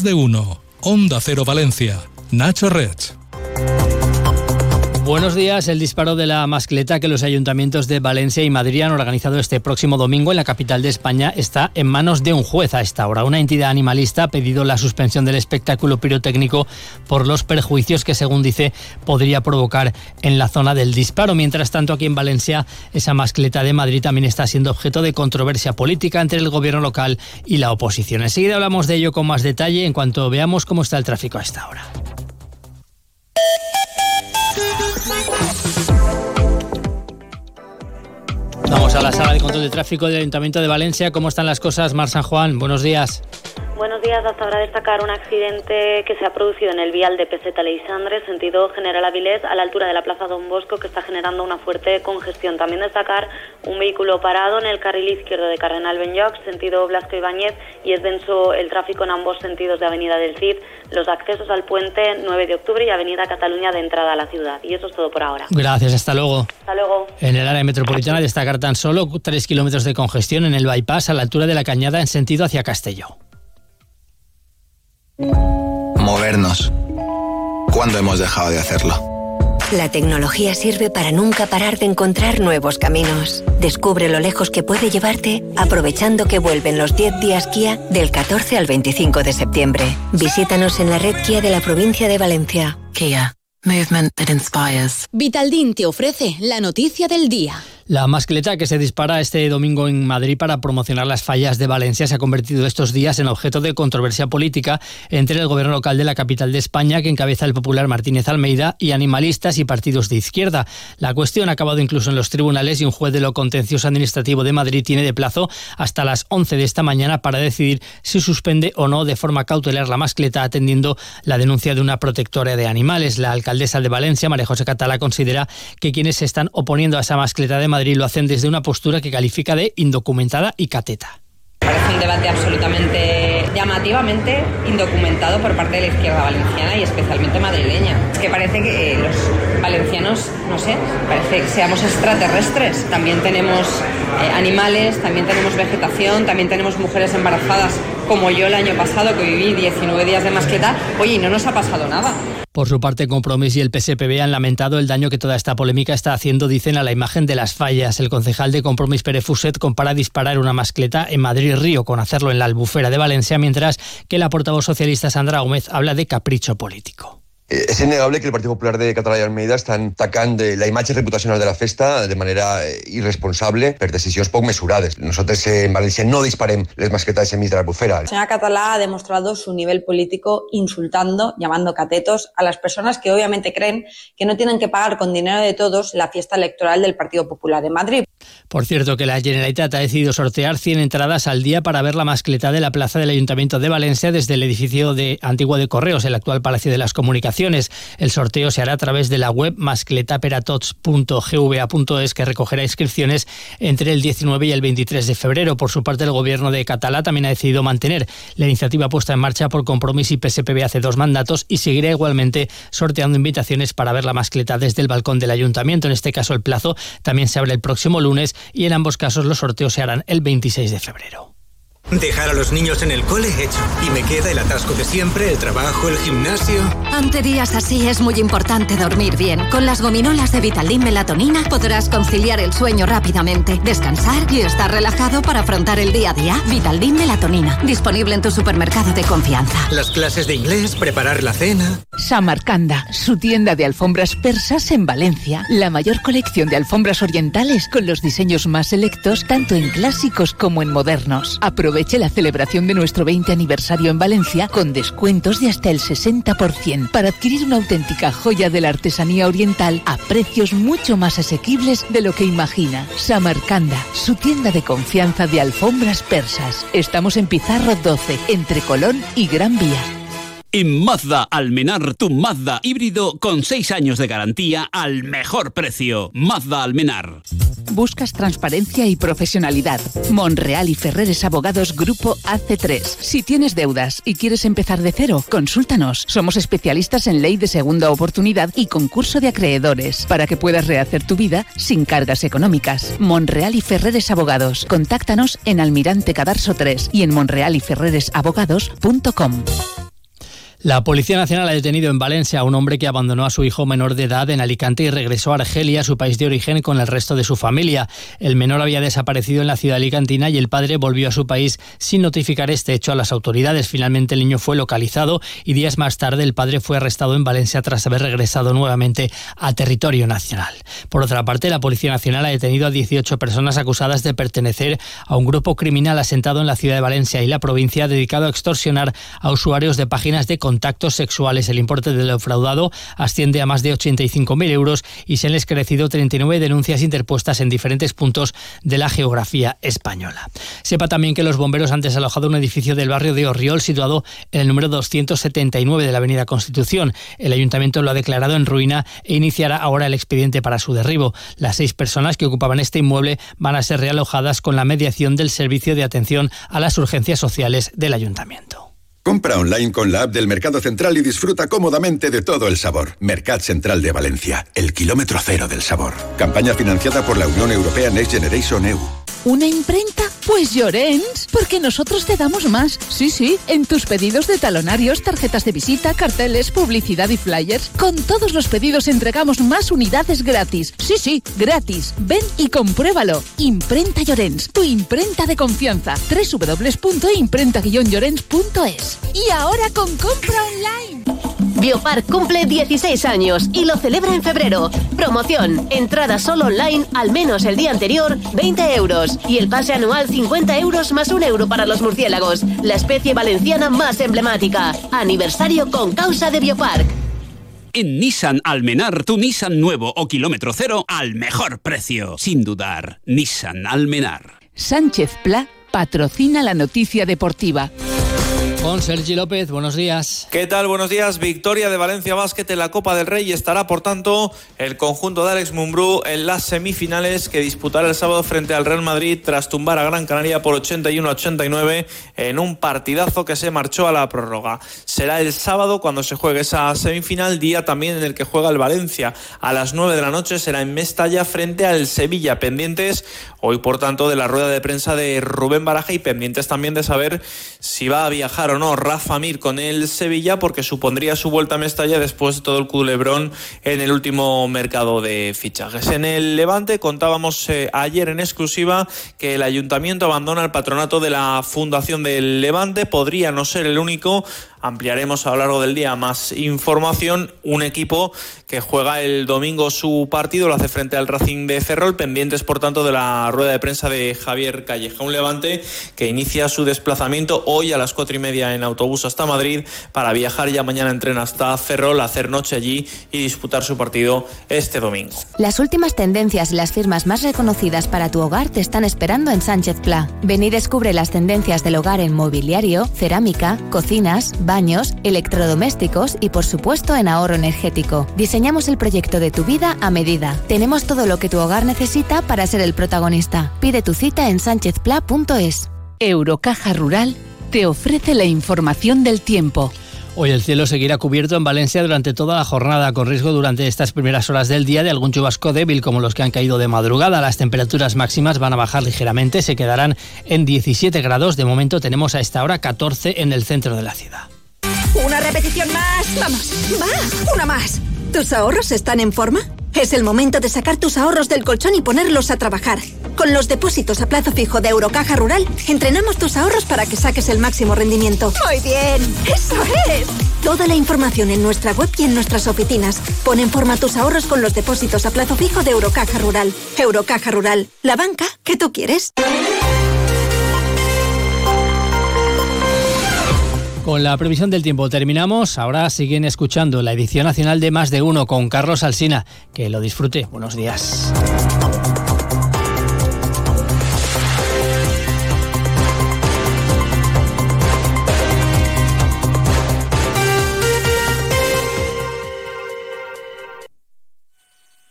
Más de uno. Onda Cero Valencia. Nacho Rech. Buenos días. El disparo de la mascleta que los ayuntamientos de Valencia y Madrid han organizado este próximo domingo en la capital de España está en manos de un juez a esta hora. Una entidad animalista ha pedido la suspensión del espectáculo pirotécnico por los perjuicios que, según dice, podría provocar en la zona del disparo. Mientras tanto, aquí en Valencia, esa mascleta de Madrid también está siendo objeto de controversia política entre el gobierno local y la oposición. Enseguida hablamos de ello con más detalle en cuanto veamos cómo está el tráfico a esta hora. Vamos a la sala de control de tráfico del Ayuntamiento de Valencia. ¿Cómo están las cosas, Mar San Juan? Buenos días. Buenos días. Hasta ahora destacar un accidente que se ha producido en el vial de Peseta Leisandre, sentido General Avilés, a la altura de la Plaza Don Bosco, que está generando una fuerte congestión. También destacar un vehículo parado en el carril izquierdo de Cardenal Benlloc, sentido Blasco Ibáñez, y es denso el tráfico en ambos sentidos de Avenida del Cid, los accesos al puente 9 de octubre y Avenida Cataluña de entrada a la ciudad. Y eso es todo por ahora. Gracias. Hasta luego. Hasta luego. En el área metropolitana destacar tan solo 3 kilómetros de congestión en el bypass a la altura de la Cañada en sentido hacia Castelló. Movernos. ¿Cuándo hemos dejado de hacerlo? La tecnología sirve para nunca parar de encontrar nuevos caminos. Descubre lo lejos que puede llevarte aprovechando que vuelven los 10 días Kia del 14 al 25 de septiembre. Visítanos en la red Kia de la provincia de Valencia. Kia. Movement that inspires. Vitaldin te ofrece la noticia del día. La mascleta que se dispara este domingo en Madrid para promocionar las fallas de Valencia se ha convertido estos días en objeto de controversia política entre el gobierno local de la capital de España, que encabeza el popular Martínez Almeida, y animalistas y partidos de izquierda. La cuestión ha acabado incluso en los tribunales y un juez de lo contencioso administrativo de Madrid tiene de plazo hasta las 11 de esta mañana para decidir si suspende o no de forma cautelar la mascleta, atendiendo la denuncia de una protectora de animales. La alcaldesa de Valencia, María José Catala, considera que quienes se están oponiendo a esa mascleta de Madrid lo hacen desde una postura que califica de indocumentada y cateta. Parece un debate absolutamente llamativamente indocumentado por parte de la izquierda valenciana y especialmente madrileña. Es que parece que los valencianos, no sé, parece que seamos extraterrestres. También tenemos eh, animales, también tenemos vegetación, también tenemos mujeres embarazadas como yo el año pasado que viví 19 días de mascleta. Oye, no nos ha pasado nada. Por su parte, Compromís y el PSPB han lamentado el daño que toda esta polémica está haciendo, dicen, a la imagen de las fallas. El concejal de Compromís Pérez Fuset compara disparar una mascleta en Madrid-Río con hacerlo en la albufera de Valencia, mientras que la portavoz socialista Sandra Gómez habla de capricho político. Eh, És innegable que el Partit Popular de Català i Almeida estan tacant de la imatge reputacional de la festa de manera eh, irresponsable per decisions poc mesurades. Nosotros en València no disparem les masquetas enmig de la bufera. La señora Catalá ha demostrado su nivel político insultando, llamando catetos a las personas que obviamente creen que no tienen que pagar con dinero de todos la fiesta electoral del Partido Popular de Madrid. Por cierto, que la Generalitat ha decidido sortear 100 entradas al día para ver la mascleta de la plaza del Ayuntamiento de Valencia desde el edificio de antiguo de Correos, el actual Palacio de las Comunicaciones. El sorteo se hará a través de la web mascletaperatots.gva.es que recogerá inscripciones entre el 19 y el 23 de febrero. Por su parte, el gobierno de Catalá también ha decidido mantener la iniciativa puesta en marcha por Compromís y PSPB hace dos mandatos y seguirá igualmente sorteando invitaciones para ver la mascleta desde el balcón del ayuntamiento. En este caso, el plazo también se abre el próximo lunes y en ambos casos los sorteos se harán el 26 de febrero. Dejar a los niños en el cole hecho. Y me queda el atasco de siempre, el trabajo, el gimnasio. Ante días así es muy importante dormir bien. Con las gominolas de Vitaldin Melatonina podrás conciliar el sueño rápidamente, descansar y estar relajado para afrontar el día a día. Vitaldin Melatonina, disponible en tu supermercado de confianza. Las clases de inglés, preparar la cena. Samarcanda, su tienda de alfombras persas en Valencia. La mayor colección de alfombras orientales con los diseños más selectos tanto en clásicos como en modernos. Aproveche la celebración de nuestro 20 aniversario en Valencia con descuentos de hasta el 60% para adquirir una auténtica joya de la artesanía oriental a precios mucho más asequibles de lo que imagina. Samarcanda, su tienda de confianza de alfombras persas. Estamos en Pizarro 12, entre Colón y Gran Vía. En Mazda Almenar, tu Mazda híbrido con 6 años de garantía al mejor precio. Mazda Almenar. Buscas transparencia y profesionalidad. Monreal y Ferreres Abogados Grupo AC3. Si tienes deudas y quieres empezar de cero, consúltanos. Somos especialistas en ley de segunda oportunidad y concurso de acreedores para que puedas rehacer tu vida sin cargas económicas. Monreal y Ferreres Abogados. Contáctanos en Almirante Cadarso 3 y en monrealyferreresabogados.com. La Policía Nacional ha detenido en Valencia a un hombre que abandonó a su hijo menor de edad en Alicante y regresó a Argelia, su país de origen, con el resto de su familia. El menor había desaparecido en la ciudad alicantina y el padre volvió a su país sin notificar este hecho a las autoridades. Finalmente el niño fue localizado y días más tarde el padre fue arrestado en Valencia tras haber regresado nuevamente a territorio nacional. Por otra parte, la Policía Nacional ha detenido a 18 personas acusadas de pertenecer a un grupo criminal asentado en la ciudad de Valencia y la provincia dedicado a extorsionar a usuarios de páginas de contactos sexuales. El importe de lo fraudado asciende a más de 85.000 euros y se han esclarecido 39 denuncias interpuestas en diferentes puntos de la geografía española. Sepa también que los bomberos han desalojado un edificio del barrio de Orriol situado en el número 279 de la Avenida Constitución. El ayuntamiento lo ha declarado en ruina e iniciará ahora el expediente para su derribo. Las seis personas que ocupaban este inmueble van a ser realojadas con la mediación del Servicio de Atención a las Urgencias Sociales del Ayuntamiento. Compra online con la app del Mercado Central y disfruta cómodamente de todo el sabor. Mercat Central de Valencia, el kilómetro cero del sabor. Campaña financiada por la Unión Europea Next Generation EU. ¿Una imprenta? Pues Llorens, porque nosotros te damos más. Sí, sí, en tus pedidos de talonarios, tarjetas de visita, carteles, publicidad y flyers. Con todos los pedidos entregamos más unidades gratis. Sí, sí, gratis. Ven y compruébalo. Imprenta Llorens, tu imprenta de confianza. www.imprenta-llorens.es Y ahora con compra online. Biopark cumple 16 años y lo celebra en febrero. Promoción, entrada solo online, al menos el día anterior, 20 euros. Y el pase anual 50 euros más un euro para los murciélagos, la especie valenciana más emblemática. Aniversario con causa de Biopark. En Nissan Almenar, tu Nissan nuevo o kilómetro cero al mejor precio. Sin dudar, Nissan Almenar. Sánchez Pla patrocina la noticia deportiva. Con Sergi López, buenos días. ¿Qué tal? Buenos días. Victoria de Valencia Basket en la Copa del Rey estará, por tanto, el conjunto de Alex Mumbrú en las semifinales que disputará el sábado frente al Real Madrid tras tumbar a Gran Canaria por 81-89 en un partidazo que se marchó a la prórroga. Será el sábado cuando se juegue esa semifinal, día también en el que juega el Valencia. A las 9 de la noche será en Mestalla frente al Sevilla, pendientes hoy, por tanto, de la rueda de prensa de Rubén Baraja y pendientes también de saber si va a viajar no Rafa Mir con el Sevilla porque supondría su vuelta a Mestalla después de todo el culebrón en el último mercado de fichajes. En el Levante contábamos eh, ayer en exclusiva que el ayuntamiento abandona el patronato de la Fundación del Levante. Podría no ser el único ampliaremos a lo largo del día más información. Un equipo que juega el domingo su partido, lo hace frente al Racing de Ferrol, pendientes por tanto de la rueda de prensa de Javier Calleja. Un levante que inicia su desplazamiento hoy a las cuatro y media en autobús hasta Madrid para viajar ya mañana en tren hasta Ferrol, hacer noche allí y disputar su partido este domingo. Las últimas tendencias y las firmas más reconocidas para tu hogar te están esperando en Sánchez Pla. Ven y descubre las tendencias del hogar en mobiliario, cerámica, cocinas, baños, electrodomésticos y por supuesto en ahorro energético. Diseñamos el proyecto de tu vida a medida. Tenemos todo lo que tu hogar necesita para ser el protagonista. Pide tu cita en sánchezpla.es. Eurocaja Rural te ofrece la información del tiempo. Hoy el cielo seguirá cubierto en Valencia durante toda la jornada, con riesgo durante estas primeras horas del día de algún chubasco débil como los que han caído de madrugada. Las temperaturas máximas van a bajar ligeramente, se quedarán en 17 grados. De momento tenemos a esta hora 14 en el centro de la ciudad. Una repetición más. Vamos. Va. Una más. ¿Tus ahorros están en forma? Es el momento de sacar tus ahorros del colchón y ponerlos a trabajar. Con los depósitos a plazo fijo de Eurocaja Rural, entrenamos tus ahorros para que saques el máximo rendimiento. Muy bien. Eso es. Toda la información en nuestra web y en nuestras oficinas. Pon en forma tus ahorros con los depósitos a plazo fijo de Eurocaja Rural. Eurocaja Rural, la banca que tú quieres. Con la previsión del tiempo terminamos. Ahora siguen escuchando la edición nacional de Más de Uno con Carlos Alsina. Que lo disfrute. Buenos días.